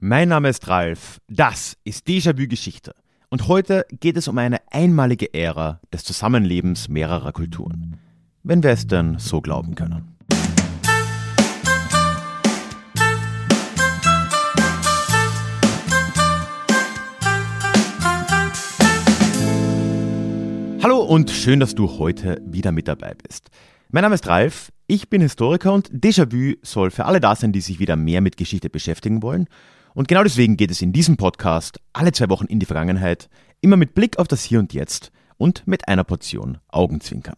Mein Name ist Ralf, das ist Déjà-vu Geschichte und heute geht es um eine einmalige Ära des Zusammenlebens mehrerer Kulturen. Wenn wir es denn so glauben können. Hallo und schön, dass du heute wieder mit dabei bist. Mein Name ist Ralf, ich bin Historiker und Déjà-vu soll für alle da sein, die sich wieder mehr mit Geschichte beschäftigen wollen und genau deswegen geht es in diesem Podcast alle zwei Wochen in die Vergangenheit, immer mit Blick auf das Hier und Jetzt und mit einer Portion Augenzwinkern.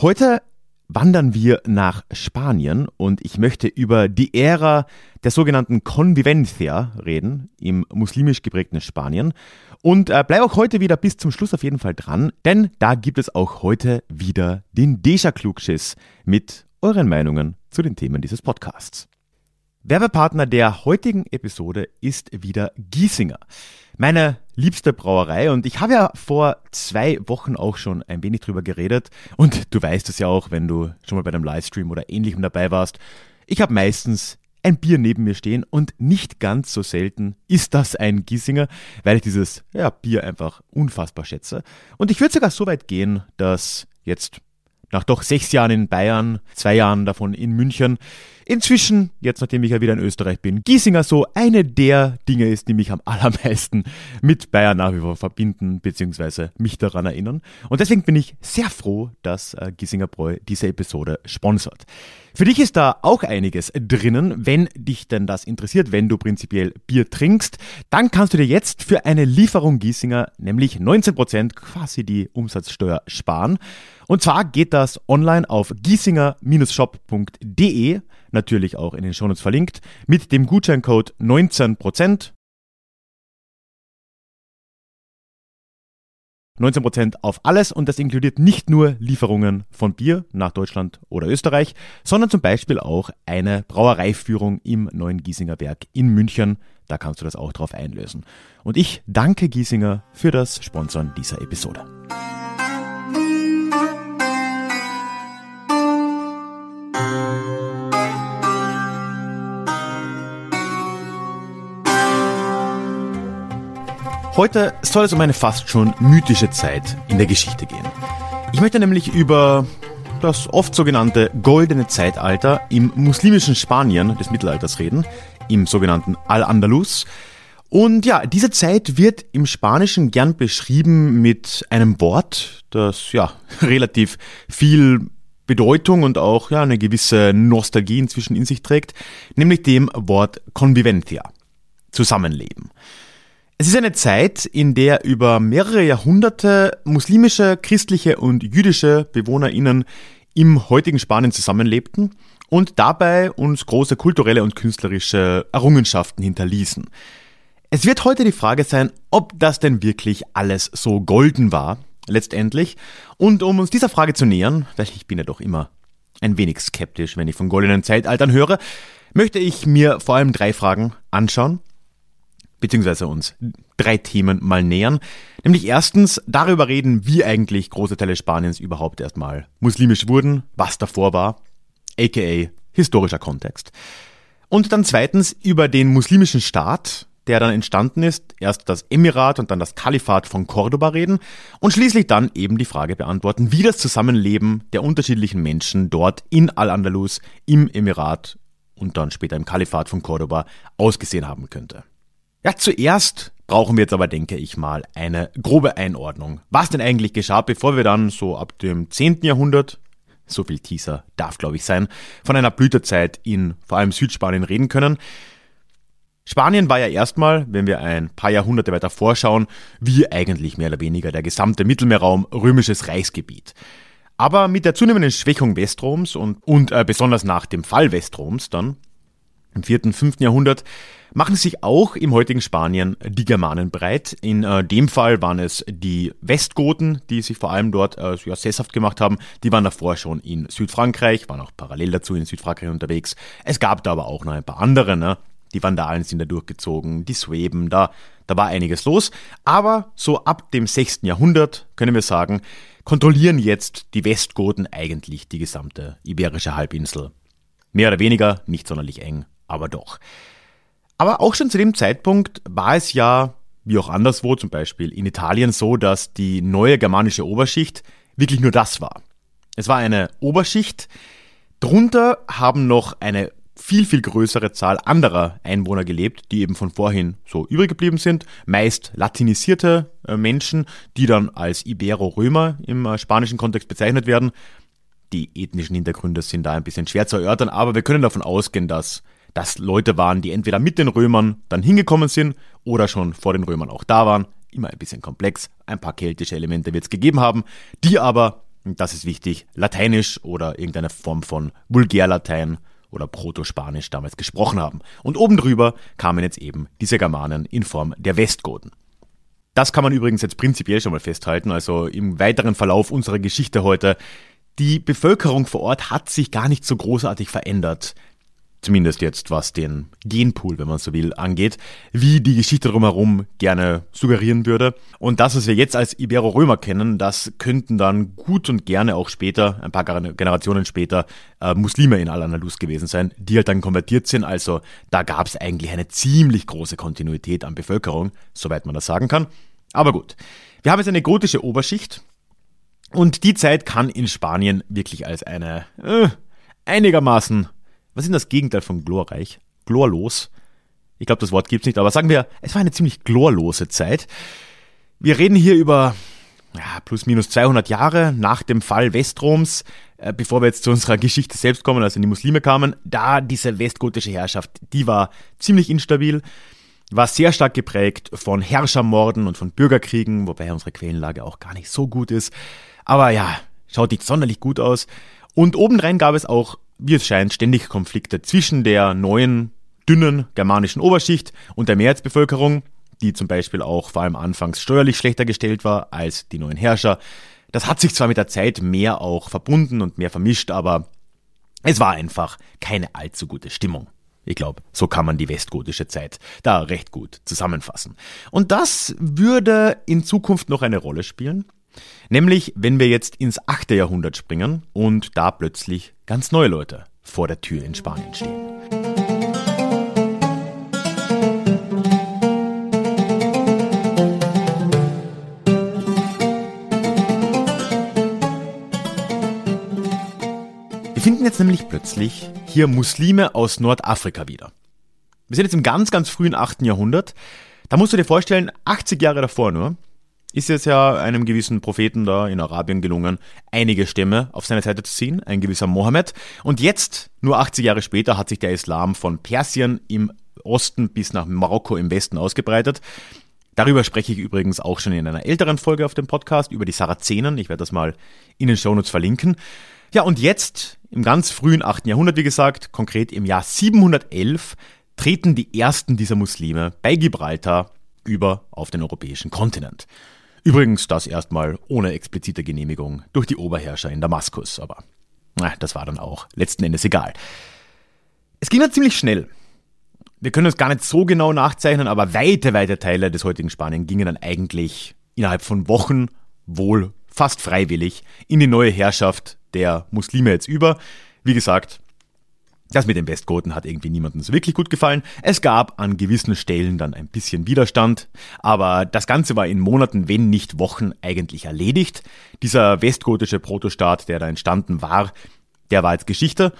Heute wandern wir nach Spanien und ich möchte über die Ära der sogenannten Convivencia reden im muslimisch geprägten Spanien und äh, bleib auch heute wieder bis zum Schluss auf jeden Fall dran, denn da gibt es auch heute wieder den Deja Klugschiss mit euren Meinungen zu den Themen dieses Podcasts. Werbepartner der heutigen Episode ist wieder Giesinger. Meine liebste Brauerei und ich habe ja vor zwei Wochen auch schon ein wenig drüber geredet und du weißt es ja auch, wenn du schon mal bei einem Livestream oder ähnlichem dabei warst. Ich habe meistens ein Bier neben mir stehen und nicht ganz so selten ist das ein Giesinger, weil ich dieses ja, Bier einfach unfassbar schätze. Und ich würde sogar so weit gehen, dass jetzt nach doch sechs Jahren in Bayern, zwei Jahren davon in München, inzwischen, jetzt nachdem ich ja wieder in Österreich bin, Giesinger so eine der Dinge ist, die mich am allermeisten mit Bayern nach wie vor verbinden, beziehungsweise mich daran erinnern. Und deswegen bin ich sehr froh, dass äh, Giesinger Bräu diese Episode sponsert. Für dich ist da auch einiges drinnen. Wenn dich denn das interessiert, wenn du prinzipiell Bier trinkst, dann kannst du dir jetzt für eine Lieferung Giesinger nämlich 19% quasi die Umsatzsteuer sparen. Und zwar geht das online auf giesinger-shop.de, natürlich auch in den Shownotes verlinkt, mit dem Gutscheincode 19%. 19% auf alles und das inkludiert nicht nur Lieferungen von Bier nach Deutschland oder Österreich, sondern zum Beispiel auch eine Brauereiführung im neuen Giesinger Werk in München. Da kannst du das auch drauf einlösen. Und ich danke Giesinger für das Sponsoren dieser Episode. Heute soll es um eine fast schon mythische Zeit in der Geschichte gehen. Ich möchte nämlich über das oft sogenannte goldene Zeitalter im muslimischen Spanien des Mittelalters reden, im sogenannten Al-Andalus. Und ja, diese Zeit wird im Spanischen gern beschrieben mit einem Wort, das ja relativ viel Bedeutung und auch ja eine gewisse Nostalgie inzwischen in sich trägt, nämlich dem Wort Convivencia, Zusammenleben. Es ist eine Zeit, in der über mehrere Jahrhunderte muslimische, christliche und jüdische BewohnerInnen im heutigen Spanien zusammenlebten und dabei uns große kulturelle und künstlerische Errungenschaften hinterließen. Es wird heute die Frage sein, ob das denn wirklich alles so golden war, letztendlich. Und um uns dieser Frage zu nähern, weil ich bin ja doch immer ein wenig skeptisch, wenn ich von goldenen Zeitaltern höre, möchte ich mir vor allem drei Fragen anschauen beziehungsweise uns drei Themen mal nähern. Nämlich erstens darüber reden, wie eigentlich große Teile Spaniens überhaupt erstmal muslimisch wurden, was davor war, aka historischer Kontext. Und dann zweitens über den muslimischen Staat, der dann entstanden ist, erst das Emirat und dann das Kalifat von Cordoba reden und schließlich dann eben die Frage beantworten, wie das Zusammenleben der unterschiedlichen Menschen dort in Al-Andalus, im Emirat und dann später im Kalifat von Cordoba ausgesehen haben könnte. Ja, zuerst brauchen wir jetzt aber, denke ich mal, eine grobe Einordnung. Was denn eigentlich geschah, bevor wir dann so ab dem 10. Jahrhundert, so viel Teaser darf glaube ich sein, von einer Blütezeit in vor allem Südspanien reden können. Spanien war ja erstmal, wenn wir ein paar Jahrhunderte weiter vorschauen, wie eigentlich mehr oder weniger der gesamte Mittelmeerraum römisches Reichsgebiet. Aber mit der zunehmenden Schwächung Westroms und, und äh, besonders nach dem Fall Westroms dann im 4., 5. Jahrhundert machen sich auch im heutigen Spanien die Germanen breit. In äh, dem Fall waren es die Westgoten, die sich vor allem dort äh, ja, sesshaft gemacht haben. Die waren davor schon in Südfrankreich, waren auch parallel dazu in Südfrankreich unterwegs. Es gab da aber auch noch ein paar andere, ne? Die Vandalen sind da durchgezogen, die Sueben, da, da war einiges los. Aber so ab dem 6. Jahrhundert, können wir sagen, kontrollieren jetzt die Westgoten eigentlich die gesamte iberische Halbinsel. Mehr oder weniger, nicht sonderlich eng, aber doch. Aber auch schon zu dem Zeitpunkt war es ja, wie auch anderswo, zum Beispiel in Italien, so, dass die neue germanische Oberschicht wirklich nur das war. Es war eine Oberschicht, drunter haben noch eine viel, viel größere Zahl anderer Einwohner gelebt, die eben von vorhin so übrig geblieben sind. Meist latinisierte äh, Menschen, die dann als Ibero-Römer im äh, spanischen Kontext bezeichnet werden. Die ethnischen Hintergründe sind da ein bisschen schwer zu erörtern, aber wir können davon ausgehen, dass das Leute waren, die entweder mit den Römern dann hingekommen sind oder schon vor den Römern auch da waren. Immer ein bisschen komplex. Ein paar keltische Elemente wird es gegeben haben, die aber, das ist wichtig, lateinisch oder irgendeine Form von Vulgärlatein oder Protospanisch damals gesprochen haben. Und oben drüber kamen jetzt eben diese Germanen in Form der Westgoten. Das kann man übrigens jetzt prinzipiell schon mal festhalten, also im weiteren Verlauf unserer Geschichte heute. Die Bevölkerung vor Ort hat sich gar nicht so großartig verändert zumindest jetzt was den Genpool, wenn man so will, angeht, wie die Geschichte drumherum gerne suggerieren würde. Und das, was wir jetzt als Ibero-Römer kennen, das könnten dann gut und gerne auch später, ein paar Generationen später, äh, Muslime in Al-Andalus gewesen sein, die halt dann konvertiert sind. Also da gab es eigentlich eine ziemlich große Kontinuität an Bevölkerung, soweit man das sagen kann. Aber gut, wir haben jetzt eine gotische Oberschicht und die Zeit kann in Spanien wirklich als eine äh, einigermaßen was ist denn das Gegenteil von glorreich? Glorlos. Ich glaube, das Wort gibt's nicht, aber sagen wir, es war eine ziemlich glorlose Zeit. Wir reden hier über ja, plus minus 200 Jahre nach dem Fall Westroms, äh, bevor wir jetzt zu unserer Geschichte selbst kommen, also die Muslime kamen, da diese westgotische Herrschaft, die war ziemlich instabil, war sehr stark geprägt von Herrschermorden und von Bürgerkriegen, wobei unsere Quellenlage auch gar nicht so gut ist. Aber ja, schaut nicht sonderlich gut aus. Und obendrein gab es auch wie es scheint, ständig Konflikte zwischen der neuen, dünnen germanischen Oberschicht und der Mehrheitsbevölkerung, die zum Beispiel auch vor allem anfangs steuerlich schlechter gestellt war als die neuen Herrscher. Das hat sich zwar mit der Zeit mehr auch verbunden und mehr vermischt, aber es war einfach keine allzu gute Stimmung. Ich glaube, so kann man die westgotische Zeit da recht gut zusammenfassen. Und das würde in Zukunft noch eine Rolle spielen. Nämlich, wenn wir jetzt ins 8. Jahrhundert springen und da plötzlich ganz neue Leute vor der Tür in Spanien stehen. Wir finden jetzt nämlich plötzlich hier Muslime aus Nordafrika wieder. Wir sind jetzt im ganz, ganz frühen 8. Jahrhundert. Da musst du dir vorstellen, 80 Jahre davor nur, ist es ja einem gewissen Propheten da in Arabien gelungen, einige Stämme auf seine Seite zu ziehen, ein gewisser Mohammed. Und jetzt, nur 80 Jahre später, hat sich der Islam von Persien im Osten bis nach Marokko im Westen ausgebreitet. Darüber spreche ich übrigens auch schon in einer älteren Folge auf dem Podcast über die Sarazenen. Ich werde das mal in den Shownotes verlinken. Ja, und jetzt, im ganz frühen 8. Jahrhundert, wie gesagt, konkret im Jahr 711, treten die ersten dieser Muslime bei Gibraltar über auf den europäischen Kontinent. Übrigens das erstmal ohne explizite Genehmigung durch die Oberherrscher in Damaskus, aber na, das war dann auch letzten Endes egal. Es ging dann ziemlich schnell. Wir können es gar nicht so genau nachzeichnen, aber weite, weite Teile des heutigen Spanien gingen dann eigentlich innerhalb von Wochen wohl fast freiwillig in die neue Herrschaft der Muslime jetzt über. Wie gesagt, das mit den Westgoten hat irgendwie niemandem so wirklich gut gefallen. Es gab an gewissen Stellen dann ein bisschen Widerstand, aber das Ganze war in Monaten, wenn nicht Wochen eigentlich erledigt. Dieser westgotische Protostaat, der da entstanden war, der war jetzt Geschichte.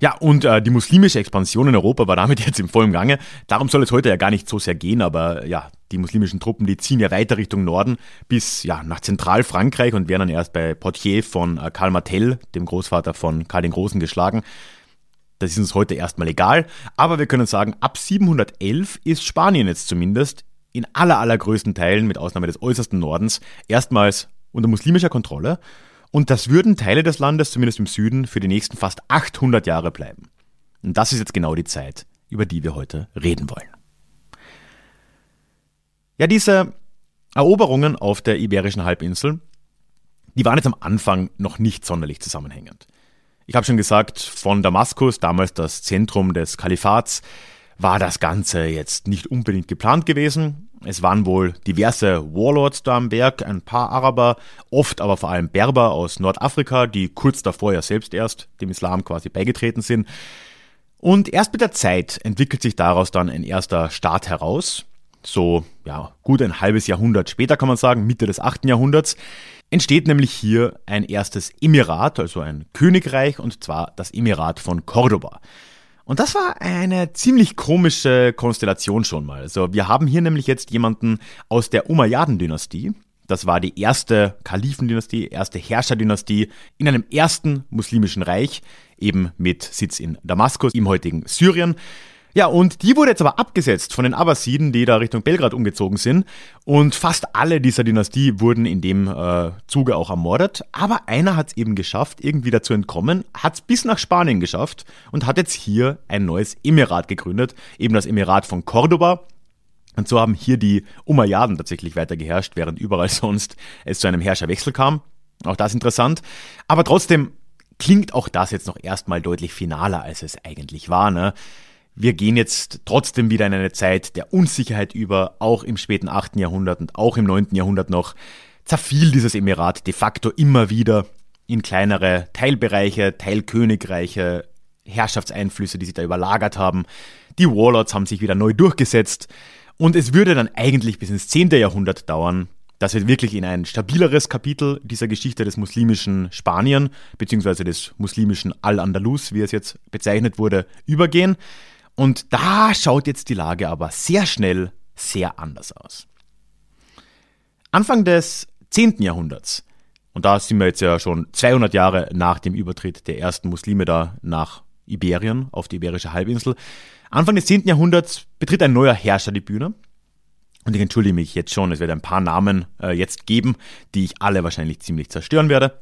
Ja, und äh, die muslimische Expansion in Europa war damit jetzt im vollen Gange. Darum soll es heute ja gar nicht so sehr gehen, aber ja, die muslimischen Truppen, die ziehen ja weiter Richtung Norden bis ja nach Zentralfrankreich und werden dann erst bei Poitiers von äh, Karl Martel, dem Großvater von Karl den Großen, geschlagen. Das ist uns heute erstmal egal, aber wir können sagen, ab 711 ist Spanien jetzt zumindest in aller allergrößten Teilen, mit Ausnahme des äußersten Nordens, erstmals unter muslimischer Kontrolle. Und das würden Teile des Landes, zumindest im Süden, für die nächsten fast 800 Jahre bleiben. Und das ist jetzt genau die Zeit, über die wir heute reden wollen. Ja, diese Eroberungen auf der Iberischen Halbinsel, die waren jetzt am Anfang noch nicht sonderlich zusammenhängend. Ich habe schon gesagt, von Damaskus, damals das Zentrum des Kalifats, war das Ganze jetzt nicht unbedingt geplant gewesen. Es waren wohl diverse Warlords da am Berg, ein paar Araber, oft aber vor allem Berber aus Nordafrika, die kurz davor ja selbst erst dem Islam quasi beigetreten sind. Und erst mit der Zeit entwickelt sich daraus dann ein erster Staat heraus. So, ja, gut ein halbes Jahrhundert später kann man sagen, Mitte des 8. Jahrhunderts, entsteht nämlich hier ein erstes Emirat, also ein Königreich, und zwar das Emirat von Cordoba. Und das war eine ziemlich komische Konstellation schon mal. Also wir haben hier nämlich jetzt jemanden aus der Umayyaden-Dynastie. Das war die erste Kalifendynastie, erste Herrscherdynastie in einem ersten muslimischen Reich, eben mit Sitz in Damaskus, im heutigen Syrien. Ja, und die wurde jetzt aber abgesetzt von den Abbasiden, die da Richtung Belgrad umgezogen sind. Und fast alle dieser Dynastie wurden in dem äh, Zuge auch ermordet. Aber einer hat es eben geschafft, irgendwie dazu entkommen, hat es bis nach Spanien geschafft und hat jetzt hier ein neues Emirat gegründet, eben das Emirat von Cordoba. Und so haben hier die Umayyaden tatsächlich weiter geherrscht, während überall sonst es zu einem Herrscherwechsel kam. Auch das interessant. Aber trotzdem klingt auch das jetzt noch erstmal deutlich finaler, als es eigentlich war. Ne? Wir gehen jetzt trotzdem wieder in eine Zeit der Unsicherheit über, auch im späten 8. Jahrhundert und auch im 9. Jahrhundert noch, zerfiel dieses Emirat de facto immer wieder in kleinere Teilbereiche, Teilkönigreiche, Herrschaftseinflüsse, die sich da überlagert haben. Die Warlords haben sich wieder neu durchgesetzt und es würde dann eigentlich bis ins 10. Jahrhundert dauern, dass wir wirklich in ein stabileres Kapitel dieser Geschichte des muslimischen Spanien, beziehungsweise des muslimischen Al-Andalus, wie es jetzt bezeichnet wurde, übergehen. Und da schaut jetzt die Lage aber sehr schnell sehr anders aus. Anfang des 10. Jahrhunderts, und da sind wir jetzt ja schon 200 Jahre nach dem Übertritt der ersten Muslime da nach Iberien, auf die Iberische Halbinsel, Anfang des 10. Jahrhunderts betritt ein neuer Herrscher die Bühne. Und ich entschuldige mich jetzt schon, es wird ein paar Namen äh, jetzt geben, die ich alle wahrscheinlich ziemlich zerstören werde.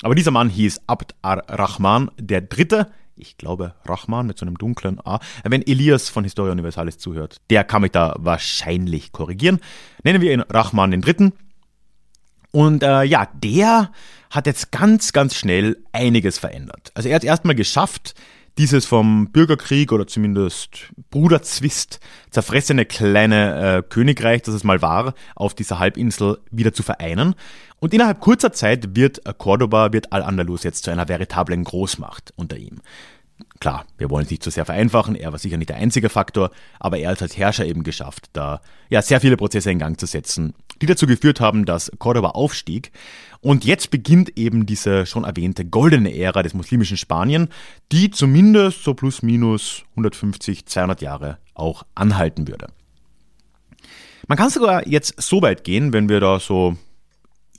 Aber dieser Mann hieß Abd ar-Rahman Dritte, ich glaube Rahman mit so einem dunklen A. Wenn Elias von Historia Universalis zuhört, der kann mich da wahrscheinlich korrigieren. Nennen wir ihn Rahman den Dritten. Und äh, ja, der hat jetzt ganz, ganz schnell einiges verändert. Also er hat erstmal geschafft, dieses vom Bürgerkrieg oder zumindest Bruderzwist zerfressene kleine äh, Königreich, das es mal war, auf dieser Halbinsel wieder zu vereinen. Und innerhalb kurzer Zeit wird Cordoba, wird Al-Andalus jetzt zu einer veritablen Großmacht unter ihm. Klar, wir wollen es nicht zu sehr vereinfachen, er war sicher nicht der einzige Faktor, aber er hat als Herrscher eben geschafft, da ja sehr viele Prozesse in Gang zu setzen, die dazu geführt haben, dass Cordoba aufstieg. Und jetzt beginnt eben diese schon erwähnte goldene Ära des muslimischen Spanien, die zumindest so plus minus 150, 200 Jahre auch anhalten würde. Man kann sogar jetzt so weit gehen, wenn wir da so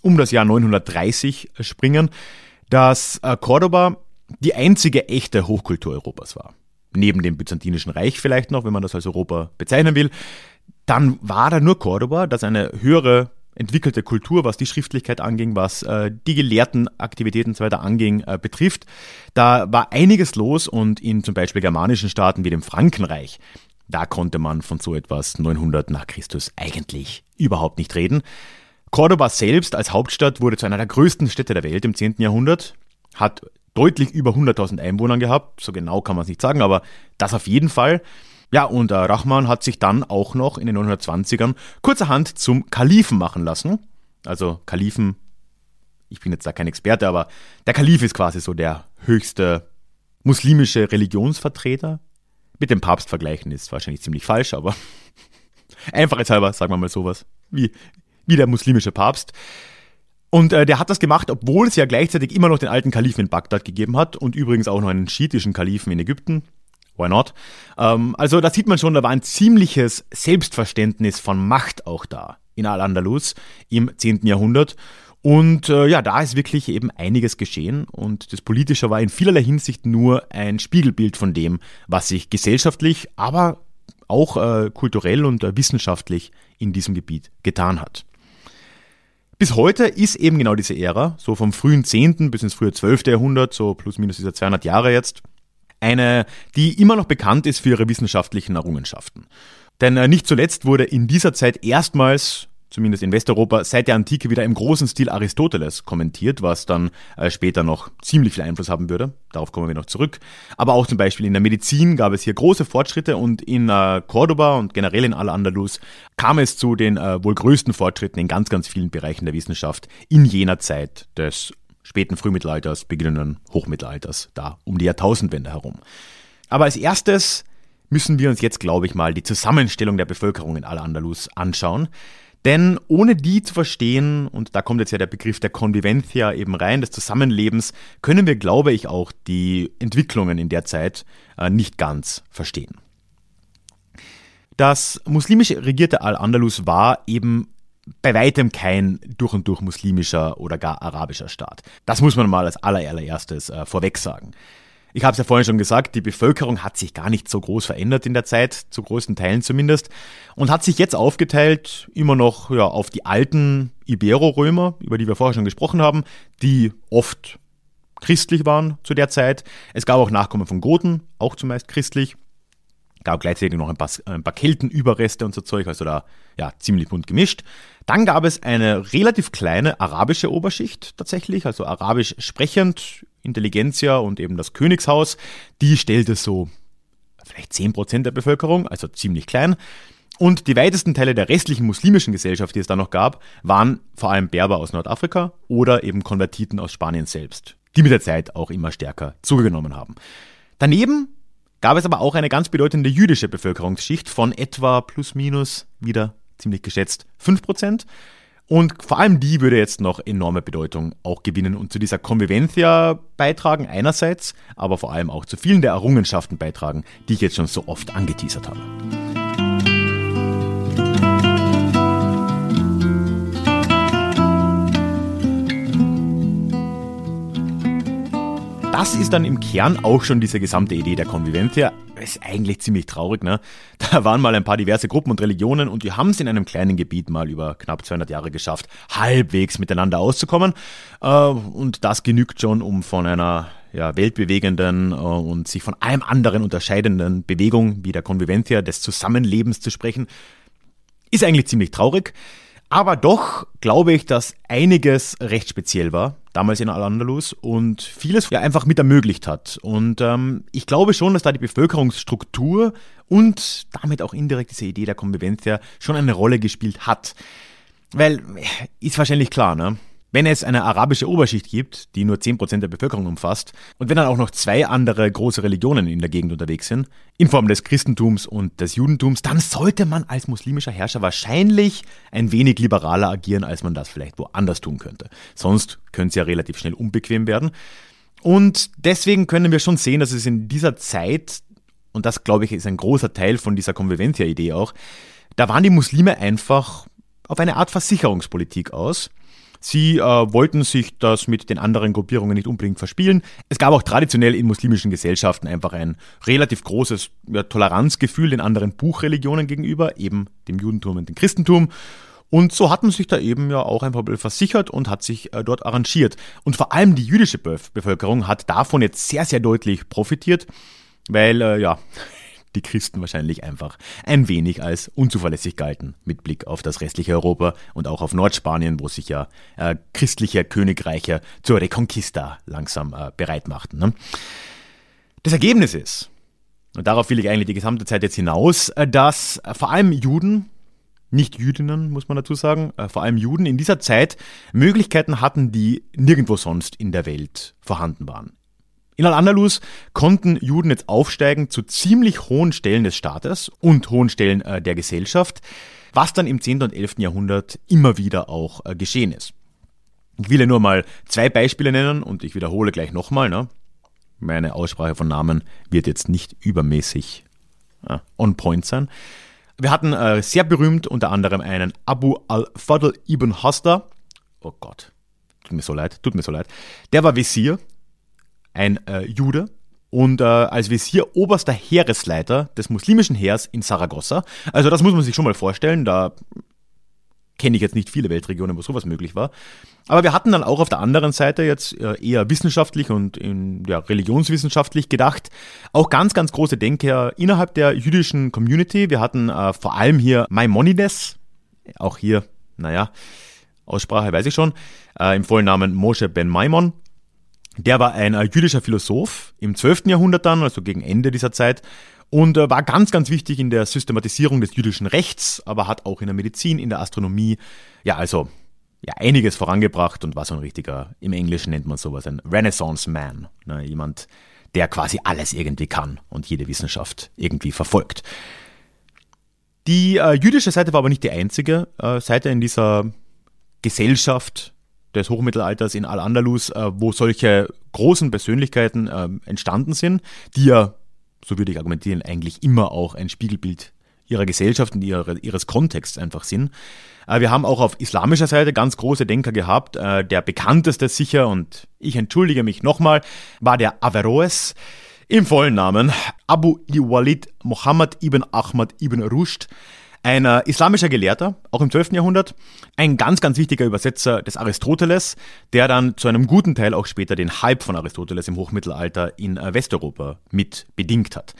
um das Jahr 930 springen, dass äh, Cordoba die einzige echte Hochkultur Europas war. Neben dem Byzantinischen Reich vielleicht noch, wenn man das als Europa bezeichnen will. Dann war da nur Cordoba, das eine höhere entwickelte Kultur, was die Schriftlichkeit anging, was äh, die gelehrten Aktivitäten und so weiter anging, äh, betrifft. Da war einiges los und in zum Beispiel germanischen Staaten wie dem Frankenreich, da konnte man von so etwas 900 nach Christus eigentlich überhaupt nicht reden. Cordoba selbst als Hauptstadt wurde zu einer der größten Städte der Welt im 10. Jahrhundert, hat deutlich über 100.000 Einwohnern gehabt, so genau kann man es nicht sagen, aber das auf jeden Fall. Ja, und äh, Rahman hat sich dann auch noch in den 1920ern kurzerhand zum Kalifen machen lassen. Also Kalifen, ich bin jetzt da kein Experte, aber der Kalif ist quasi so der höchste muslimische Religionsvertreter. Mit dem Papst vergleichen ist wahrscheinlich ziemlich falsch, aber einfachheitshalber sagen wir mal sowas. Wie, wie der muslimische Papst. Und äh, der hat das gemacht, obwohl es ja gleichzeitig immer noch den alten Kalifen in Bagdad gegeben hat und übrigens auch noch einen schiitischen Kalifen in Ägypten. Why not? Ähm, also da sieht man schon, da war ein ziemliches Selbstverständnis von Macht auch da in Al-Andalus im 10. Jahrhundert. Und äh, ja, da ist wirklich eben einiges geschehen und das Politische war in vielerlei Hinsicht nur ein Spiegelbild von dem, was sich gesellschaftlich, aber auch äh, kulturell und äh, wissenschaftlich in diesem Gebiet getan hat. Bis heute ist eben genau diese Ära, so vom frühen 10. bis ins frühe 12. Jahrhundert, so plus minus dieser 200 Jahre jetzt, eine, die immer noch bekannt ist für ihre wissenschaftlichen Errungenschaften. Denn äh, nicht zuletzt wurde in dieser Zeit erstmals zumindest in Westeuropa, seit der Antike wieder im großen Stil Aristoteles kommentiert, was dann äh, später noch ziemlich viel Einfluss haben würde. Darauf kommen wir noch zurück. Aber auch zum Beispiel in der Medizin gab es hier große Fortschritte und in äh, Cordoba und generell in Al-Andalus kam es zu den wohl größten Fortschritten in ganz, ganz vielen Bereichen der Wissenschaft in jener Zeit des späten Frühmittelalters, beginnenden Hochmittelalters, da um die Jahrtausendwende herum. Aber als erstes müssen wir uns jetzt, glaube ich mal, die Zusammenstellung der Bevölkerung in Al-Andalus anschauen. Denn ohne die zu verstehen, und da kommt jetzt ja der Begriff der Convivencia eben rein, des Zusammenlebens, können wir, glaube ich, auch die Entwicklungen in der Zeit äh, nicht ganz verstehen. Das muslimisch regierte Al-Andalus war eben bei weitem kein durch und durch muslimischer oder gar arabischer Staat. Das muss man mal als allererstes äh, vorweg sagen. Ich habe es ja vorhin schon gesagt, die Bevölkerung hat sich gar nicht so groß verändert in der Zeit, zu größten Teilen zumindest, und hat sich jetzt aufgeteilt immer noch ja, auf die alten Ibero-Römer, über die wir vorher schon gesprochen haben, die oft christlich waren zu der Zeit. Es gab auch Nachkommen von Goten, auch zumeist christlich. Gab gleichzeitig noch ein paar, ein paar Keltenüberreste und so Zeug, also da ja ziemlich bunt gemischt. Dann gab es eine relativ kleine arabische Oberschicht tatsächlich, also arabisch sprechend, Intelligenzia und eben das Königshaus. Die stellte so vielleicht 10% der Bevölkerung, also ziemlich klein. Und die weitesten Teile der restlichen muslimischen Gesellschaft, die es da noch gab, waren vor allem Berber aus Nordafrika oder eben Konvertiten aus Spanien selbst, die mit der Zeit auch immer stärker zugenommen haben. Daneben gab es aber auch eine ganz bedeutende jüdische Bevölkerungsschicht von etwa plus minus wieder ziemlich geschätzt 5%. Und vor allem die würde jetzt noch enorme Bedeutung auch gewinnen und zu dieser Convivencia beitragen einerseits, aber vor allem auch zu vielen der Errungenschaften beitragen, die ich jetzt schon so oft angeteasert habe. Das ist dann im Kern auch schon diese gesamte Idee der Convivencia. Ist eigentlich ziemlich traurig, ne? Da waren mal ein paar diverse Gruppen und Religionen und die haben es in einem kleinen Gebiet mal über knapp 200 Jahre geschafft, halbwegs miteinander auszukommen. Äh, und das genügt schon, um von einer ja, weltbewegenden äh, und sich von allem anderen unterscheidenden Bewegung wie der Convivencia des Zusammenlebens zu sprechen. Ist eigentlich ziemlich traurig. Aber doch glaube ich, dass einiges recht speziell war, damals in Al-Andalus, und vieles ja einfach mit ermöglicht hat. Und ähm, ich glaube schon, dass da die Bevölkerungsstruktur und damit auch indirekt diese Idee der Konvivencia schon eine Rolle gespielt hat. Weil, ist wahrscheinlich klar, ne? Wenn es eine arabische Oberschicht gibt, die nur 10% der Bevölkerung umfasst, und wenn dann auch noch zwei andere große Religionen in der Gegend unterwegs sind, in Form des Christentums und des Judentums, dann sollte man als muslimischer Herrscher wahrscheinlich ein wenig liberaler agieren, als man das vielleicht woanders tun könnte. Sonst könnte es ja relativ schnell unbequem werden. Und deswegen können wir schon sehen, dass es in dieser Zeit, und das glaube ich ist ein großer Teil von dieser Convivencia-Idee auch, da waren die Muslime einfach auf eine Art Versicherungspolitik aus Sie äh, wollten sich das mit den anderen Gruppierungen nicht unbedingt verspielen. Es gab auch traditionell in muslimischen Gesellschaften einfach ein relativ großes ja, Toleranzgefühl den anderen Buchreligionen gegenüber, eben dem Judentum und dem Christentum. Und so hat man sich da eben ja auch einfach versichert und hat sich äh, dort arrangiert. Und vor allem die jüdische Bevölkerung hat davon jetzt sehr, sehr deutlich profitiert, weil äh, ja, die Christen wahrscheinlich einfach ein wenig als unzuverlässig galten mit Blick auf das restliche Europa und auch auf Nordspanien, wo sich ja äh, christliche Königreiche zur Reconquista langsam äh, bereit machten. Ne? Das Ergebnis ist, und darauf will ich eigentlich die gesamte Zeit jetzt hinaus, äh, dass äh, vor allem Juden, nicht Jüdinnen, muss man dazu sagen, äh, vor allem Juden in dieser Zeit Möglichkeiten hatten, die nirgendwo sonst in der Welt vorhanden waren. In Al-Andalus konnten Juden jetzt aufsteigen zu ziemlich hohen Stellen des Staates und hohen Stellen äh, der Gesellschaft, was dann im 10. und 11. Jahrhundert immer wieder auch äh, geschehen ist. Ich will ja nur mal zwei Beispiele nennen und ich wiederhole gleich nochmal. Ne? Meine Aussprache von Namen wird jetzt nicht übermäßig äh, on point sein. Wir hatten äh, sehr berühmt unter anderem einen Abu al-Fadl ibn Hasta. Oh Gott, tut mir so leid, tut mir so leid. Der war Visier ein äh, Jude und äh, als Visier oberster Heeresleiter des muslimischen Heers in Saragossa. Also das muss man sich schon mal vorstellen, da kenne ich jetzt nicht viele Weltregionen, wo sowas möglich war. Aber wir hatten dann auch auf der anderen Seite jetzt äh, eher wissenschaftlich und in, ja, religionswissenschaftlich gedacht, auch ganz, ganz große Denker innerhalb der jüdischen Community. Wir hatten äh, vor allem hier Maimonides, auch hier, naja, Aussprache weiß ich schon, äh, im vollen Namen Moshe ben Maimon, der war ein äh, jüdischer Philosoph im 12. Jahrhundert dann, also gegen Ende dieser Zeit, und äh, war ganz, ganz wichtig in der Systematisierung des jüdischen Rechts, aber hat auch in der Medizin, in der Astronomie, ja, also ja, einiges vorangebracht und war so ein richtiger, im Englischen nennt man sowas ein Renaissance Man. Ne, jemand, der quasi alles irgendwie kann und jede Wissenschaft irgendwie verfolgt. Die äh, jüdische Seite war aber nicht die einzige äh, Seite in dieser Gesellschaft des Hochmittelalters in Al-Andalus, äh, wo solche großen Persönlichkeiten äh, entstanden sind, die ja, so würde ich argumentieren, eigentlich immer auch ein Spiegelbild ihrer Gesellschaft und ihrer, ihres Kontexts einfach sind. Äh, wir haben auch auf islamischer Seite ganz große Denker gehabt. Äh, der bekannteste sicher, und ich entschuldige mich nochmal, war der Averroes. Im vollen Namen Abu Iwalid Muhammad ibn Ahmad ibn Rushd, ein äh, islamischer Gelehrter, auch im 12. Jahrhundert, ein ganz, ganz wichtiger Übersetzer des Aristoteles, der dann zu einem guten Teil auch später den Hype von Aristoteles im Hochmittelalter in Westeuropa mit bedingt hat.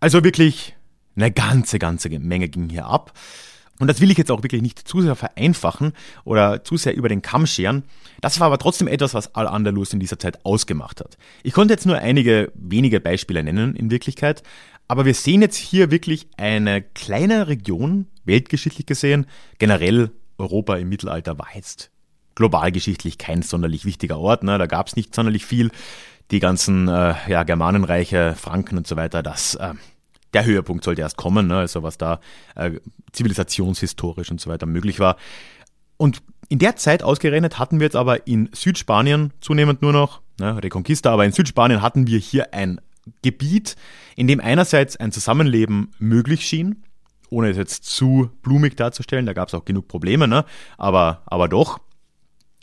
Also wirklich eine ganze, ganze Menge ging hier ab. Und das will ich jetzt auch wirklich nicht zu sehr vereinfachen oder zu sehr über den Kamm scheren. Das war aber trotzdem etwas, was Al-Andalus in dieser Zeit ausgemacht hat. Ich konnte jetzt nur einige wenige Beispiele nennen in Wirklichkeit, aber wir sehen jetzt hier wirklich eine kleine Region, weltgeschichtlich gesehen. Generell Europa im Mittelalter war jetzt globalgeschichtlich kein sonderlich wichtiger Ort. Ne? Da gab es nicht sonderlich viel. Die ganzen äh, ja, Germanenreiche, Franken und so weiter, das äh, der Höhepunkt sollte erst kommen, ne? also was da äh, zivilisationshistorisch und so weiter möglich war. Und in der Zeit ausgerechnet hatten wir jetzt aber in Südspanien zunehmend nur noch, ne, Reconquista, aber in Südspanien hatten wir hier ein Gebiet, in dem einerseits ein Zusammenleben möglich schien, ohne es jetzt zu blumig darzustellen, da gab es auch genug Probleme, ne? aber, aber doch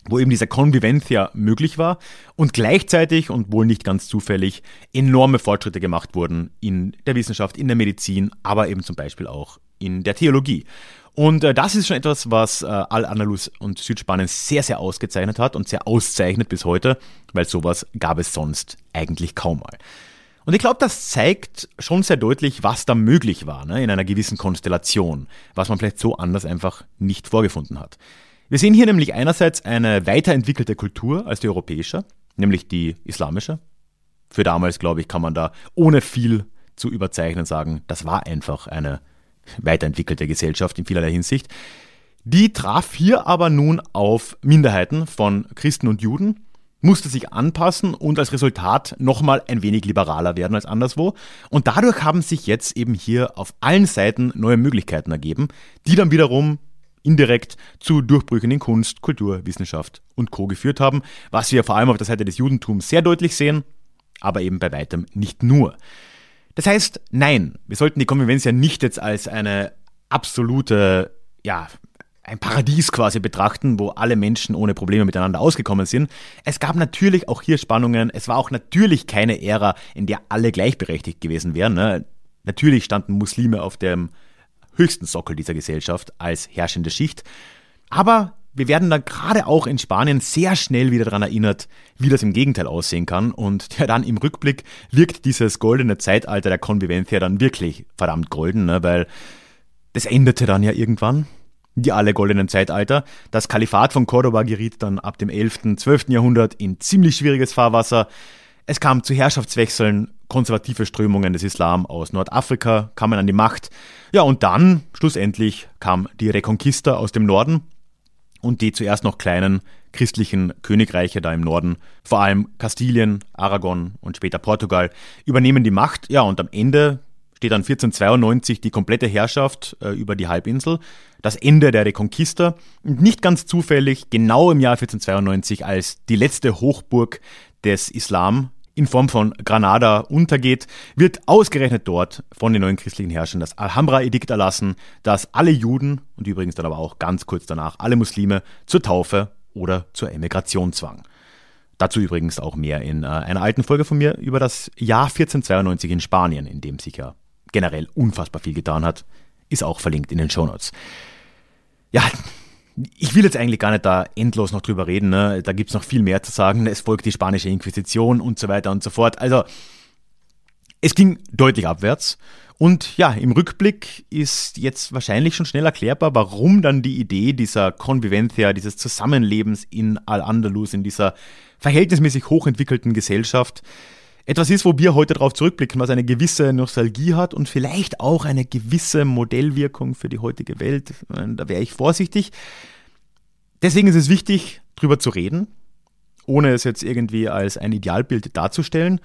wo eben diese Convivencia möglich war und gleichzeitig und wohl nicht ganz zufällig enorme Fortschritte gemacht wurden in der Wissenschaft, in der Medizin, aber eben zum Beispiel auch in der Theologie. Und äh, das ist schon etwas, was äh, Al-Andalus und Südspanien sehr, sehr ausgezeichnet hat und sehr auszeichnet bis heute, weil sowas gab es sonst eigentlich kaum mal. Und ich glaube, das zeigt schon sehr deutlich, was da möglich war ne, in einer gewissen Konstellation, was man vielleicht so anders einfach nicht vorgefunden hat. Wir sehen hier nämlich einerseits eine weiterentwickelte Kultur als die europäische, nämlich die islamische. Für damals, glaube ich, kann man da ohne viel zu überzeichnen sagen, das war einfach eine weiterentwickelte Gesellschaft in vielerlei Hinsicht. Die traf hier aber nun auf Minderheiten von Christen und Juden, musste sich anpassen und als Resultat nochmal ein wenig liberaler werden als anderswo. Und dadurch haben sich jetzt eben hier auf allen Seiten neue Möglichkeiten ergeben, die dann wiederum indirekt zu Durchbrüchen in Kunst, Kultur, Wissenschaft und Co. geführt haben, was wir vor allem auf der Seite des Judentums sehr deutlich sehen, aber eben bei weitem nicht nur. Das heißt, nein, wir sollten die Konvivenz ja nicht jetzt als eine absolute, ja, ein Paradies quasi betrachten, wo alle Menschen ohne Probleme miteinander ausgekommen sind. Es gab natürlich auch hier Spannungen. Es war auch natürlich keine Ära, in der alle gleichberechtigt gewesen wären. Ne? Natürlich standen Muslime auf dem höchsten Sockel dieser Gesellschaft als herrschende Schicht. Aber wir werden dann gerade auch in Spanien sehr schnell wieder daran erinnert, wie das im Gegenteil aussehen kann. Und ja, dann im Rückblick wirkt dieses goldene Zeitalter der Konvivencia dann wirklich verdammt golden, ne? weil das endete dann ja irgendwann. Die alle goldenen Zeitalter. Das Kalifat von Cordoba geriet dann ab dem 11., 12. Jahrhundert in ziemlich schwieriges Fahrwasser. Es kam zu Herrschaftswechseln, konservative Strömungen des Islam aus Nordafrika kamen an die Macht ja, und dann, schlussendlich, kam die Reconquista aus dem Norden und die zuerst noch kleinen christlichen Königreiche da im Norden, vor allem Kastilien, Aragon und später Portugal, übernehmen die Macht. Ja, und am Ende steht dann 1492 die komplette Herrschaft äh, über die Halbinsel, das Ende der Reconquista und nicht ganz zufällig genau im Jahr 1492 als die letzte Hochburg des Islam in Form von Granada untergeht, wird ausgerechnet dort von den neuen christlichen Herrschern das Alhambra-Edikt erlassen, das alle Juden und übrigens dann aber auch ganz kurz danach alle Muslime zur Taufe oder zur Emigration zwang. Dazu übrigens auch mehr in äh, einer alten Folge von mir über das Jahr 1492 in Spanien, in dem sich ja generell unfassbar viel getan hat, ist auch verlinkt in den Shownotes. Ja, ich will jetzt eigentlich gar nicht da endlos noch drüber reden. Ne? Da gibt's noch viel mehr zu sagen. Es folgt die spanische Inquisition und so weiter und so fort. Also es ging deutlich abwärts. Und ja, im Rückblick ist jetzt wahrscheinlich schon schnell erklärbar, warum dann die Idee dieser Convivencia, dieses Zusammenlebens in Al-Andalus, in dieser verhältnismäßig hochentwickelten Gesellschaft, etwas ist, wo wir heute darauf zurückblicken, was eine gewisse Nostalgie hat und vielleicht auch eine gewisse Modellwirkung für die heutige Welt. Da wäre ich vorsichtig. Deswegen ist es wichtig, drüber zu reden, ohne es jetzt irgendwie als ein Idealbild darzustellen,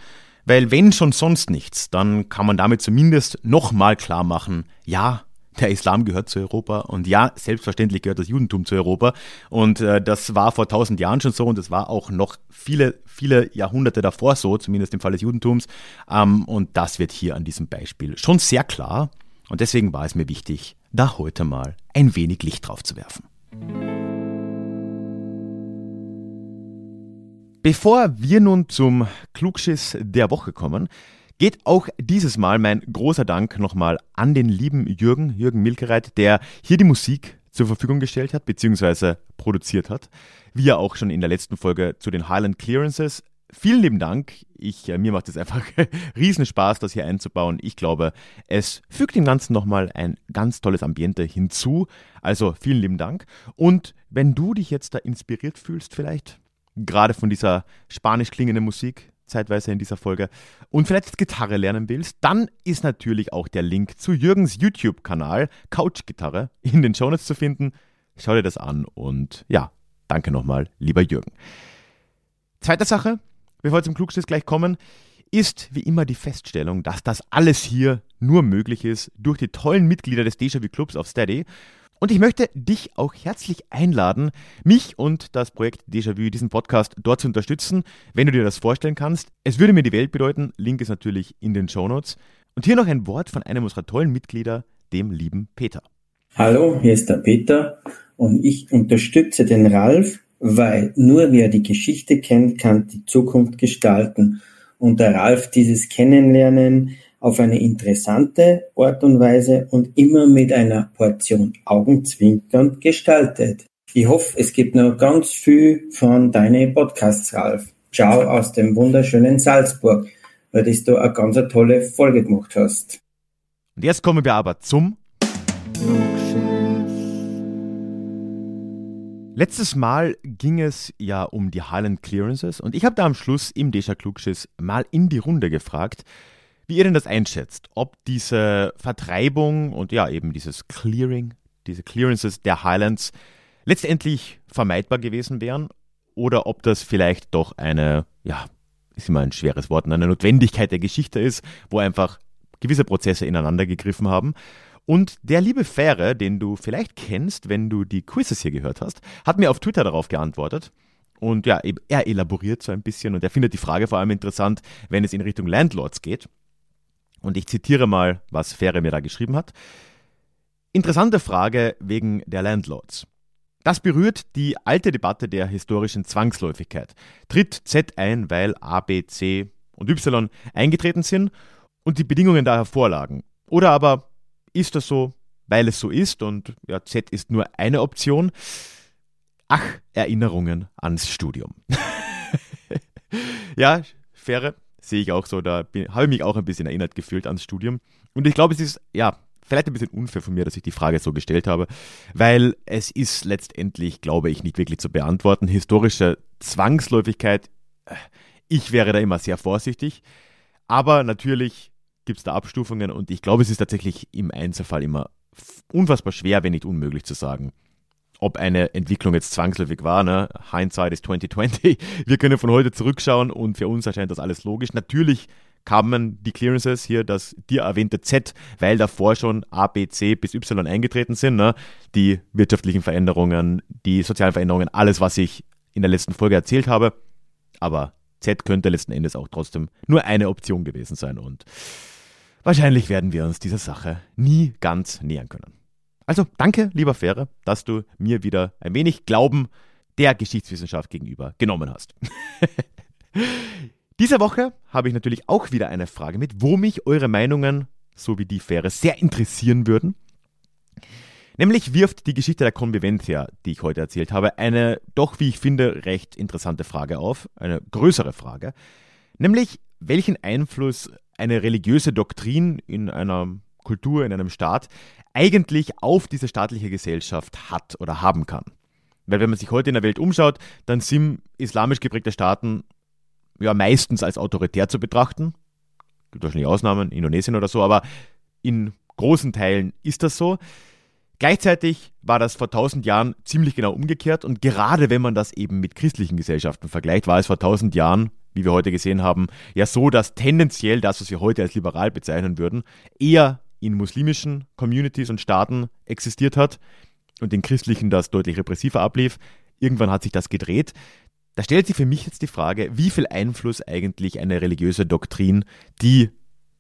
Weil wenn schon sonst nichts, dann kann man damit zumindest nochmal klar machen, ja, der Islam gehört zu Europa und ja, selbstverständlich gehört das Judentum zu Europa. Und äh, das war vor tausend Jahren schon so und das war auch noch viele, viele Jahrhunderte davor so, zumindest im Fall des Judentums. Ähm, und das wird hier an diesem Beispiel schon sehr klar. Und deswegen war es mir wichtig, da heute mal ein wenig Licht drauf zu werfen. Bevor wir nun zum Klugschiss der Woche kommen, geht auch dieses Mal mein großer Dank nochmal an den lieben Jürgen, Jürgen Milkereit, der hier die Musik zur Verfügung gestellt hat bzw. produziert hat, wie ja auch schon in der letzten Folge zu den Highland Clearances. Vielen lieben Dank. Ich, äh, mir macht es einfach riesen Spaß, das hier einzubauen. Ich glaube, es fügt dem Ganzen nochmal ein ganz tolles Ambiente hinzu. Also vielen lieben Dank. Und wenn du dich jetzt da inspiriert fühlst, vielleicht gerade von dieser spanisch klingenden Musik, zeitweise in dieser Folge, und vielleicht Gitarre lernen willst, dann ist natürlich auch der Link zu Jürgens YouTube-Kanal Couch Gitarre in den Shownotes zu finden. Schau dir das an und ja, danke nochmal, lieber Jürgen. Zweite Sache, bevor wir zum Klugschiss gleich kommen, ist wie immer die Feststellung, dass das alles hier nur möglich ist durch die tollen Mitglieder des Déjà-vu Clubs auf Steady. Und ich möchte dich auch herzlich einladen, mich und das Projekt Déjà-vu, diesen Podcast dort zu unterstützen, wenn du dir das vorstellen kannst. Es würde mir die Welt bedeuten. Link ist natürlich in den Show Notes. Und hier noch ein Wort von einem unserer tollen Mitglieder, dem lieben Peter. Hallo, hier ist der Peter und ich unterstütze den Ralf, weil nur wer die Geschichte kennt, kann die Zukunft gestalten. Und der Ralf dieses Kennenlernen auf eine interessante Art und Weise und immer mit einer Portion Augenzwinkern gestaltet. Ich hoffe, es gibt noch ganz viel von deinen Podcasts, Ralf. Ciao aus dem wunderschönen Salzburg, weil du da eine ganz tolle Folge gemacht hast. Und jetzt kommen wir aber zum Letztes Mal ging es ja um die Highland Clearances und ich habe da am Schluss im Deja Klugschiss mal in die Runde gefragt, wie ihr denn das einschätzt, ob diese Vertreibung und ja eben dieses Clearing, diese Clearances der Highlands letztendlich vermeidbar gewesen wären oder ob das vielleicht doch eine, ja, ist immer ein schweres Wort, eine Notwendigkeit der Geschichte ist, wo einfach gewisse Prozesse ineinander gegriffen haben. Und der liebe Fähre, den du vielleicht kennst, wenn du die Quizzes hier gehört hast, hat mir auf Twitter darauf geantwortet. Und ja, er elaboriert so ein bisschen und er findet die Frage vor allem interessant, wenn es in Richtung Landlords geht. Und ich zitiere mal, was Fähre mir da geschrieben hat. Interessante Frage wegen der Landlords. Das berührt die alte Debatte der historischen Zwangsläufigkeit. Tritt Z ein, weil A, B, C und Y eingetreten sind und die Bedingungen daher vorlagen? Oder aber ist das so, weil es so ist und ja, Z ist nur eine Option? Ach, Erinnerungen ans Studium. ja, faire sehe ich auch so, da habe ich mich auch ein bisschen erinnert gefühlt ans Studium. Und ich glaube, es ist, ja, vielleicht ein bisschen unfair von mir, dass ich die Frage so gestellt habe, weil es ist letztendlich, glaube ich, nicht wirklich zu beantworten. Historische Zwangsläufigkeit, äh, ich wäre da immer sehr vorsichtig. Aber natürlich gibt es da Abstufungen und ich glaube, es ist tatsächlich im Einzelfall immer unfassbar schwer, wenn nicht unmöglich zu sagen, ob eine Entwicklung jetzt zwangsläufig war. Ne? Hindsight ist 2020. Wir können von heute zurückschauen und für uns erscheint das alles logisch. Natürlich kamen die Clearances hier, das dir erwähnte Z, weil davor schon A, B, C bis Y eingetreten sind. Ne? Die wirtschaftlichen Veränderungen, die sozialen Veränderungen, alles, was ich in der letzten Folge erzählt habe. Aber Z könnte letzten Endes auch trotzdem nur eine Option gewesen sein und wahrscheinlich werden wir uns dieser Sache nie ganz nähern können. Also danke, lieber Fähre, dass du mir wieder ein wenig Glauben der Geschichtswissenschaft gegenüber genommen hast. Diese Woche habe ich natürlich auch wieder eine Frage mit, wo mich eure Meinungen, so wie die Fähre, sehr interessieren würden. Nämlich wirft die Geschichte der Convivencia, die ich heute erzählt habe, eine doch, wie ich finde, recht interessante Frage auf, eine größere Frage. Nämlich, welchen Einfluss eine religiöse Doktrin in einer Kultur, in einem Staat eigentlich auf diese staatliche Gesellschaft hat oder haben kann. Weil wenn man sich heute in der Welt umschaut, dann sind islamisch geprägte Staaten ja meistens als autoritär zu betrachten. Gibt wahrscheinlich Ausnahmen, Indonesien oder so, aber in großen Teilen ist das so. Gleichzeitig war das vor tausend Jahren ziemlich genau umgekehrt und gerade wenn man das eben mit christlichen Gesellschaften vergleicht, war es vor tausend Jahren wie wir heute gesehen haben, ja so, dass tendenziell das, was wir heute als liberal bezeichnen würden, eher in muslimischen Communities und Staaten existiert hat und in christlichen das deutlich repressiver ablief. Irgendwann hat sich das gedreht. Da stellt sich für mich jetzt die Frage, wie viel Einfluss eigentlich eine religiöse Doktrin, die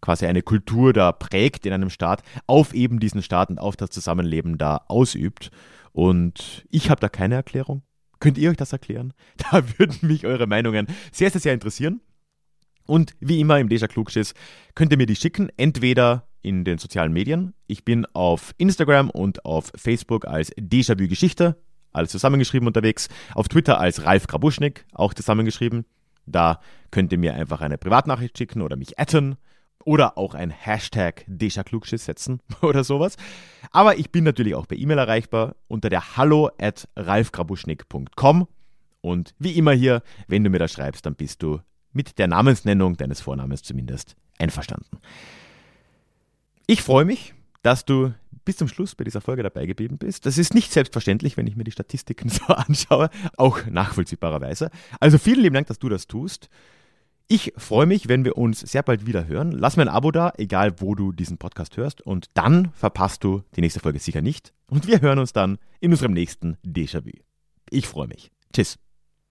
quasi eine Kultur da prägt in einem Staat, auf eben diesen Staat und auf das Zusammenleben da ausübt. Und ich habe da keine Erklärung. Könnt ihr euch das erklären? Da würden mich eure Meinungen sehr, sehr, sehr interessieren. Und wie immer im Deja Klugschiss könnt ihr mir die schicken, entweder in den sozialen Medien. Ich bin auf Instagram und auf Facebook als Déjà-vu Geschichte, alles zusammengeschrieben unterwegs. Auf Twitter als Ralf Grabuschnik, auch zusammengeschrieben. Da könnt ihr mir einfach eine Privatnachricht schicken oder mich atten oder auch ein Hashtag Deja Klugschiss setzen oder sowas. Aber ich bin natürlich auch per E-Mail erreichbar unter der hallo at ralfgrabuschnik.com. Und wie immer hier, wenn du mir da schreibst, dann bist du mit der Namensnennung deines Vornamens zumindest einverstanden. Ich freue mich, dass du bis zum Schluss bei dieser Folge dabei geblieben bist. Das ist nicht selbstverständlich, wenn ich mir die Statistiken so anschaue, auch nachvollziehbarerweise. Also vielen lieben Dank, dass du das tust. Ich freue mich, wenn wir uns sehr bald wieder hören. Lass mir ein Abo da, egal wo du diesen Podcast hörst. Und dann verpasst du die nächste Folge sicher nicht. Und wir hören uns dann in unserem nächsten Déjà-vu. Ich freue mich. Tschüss.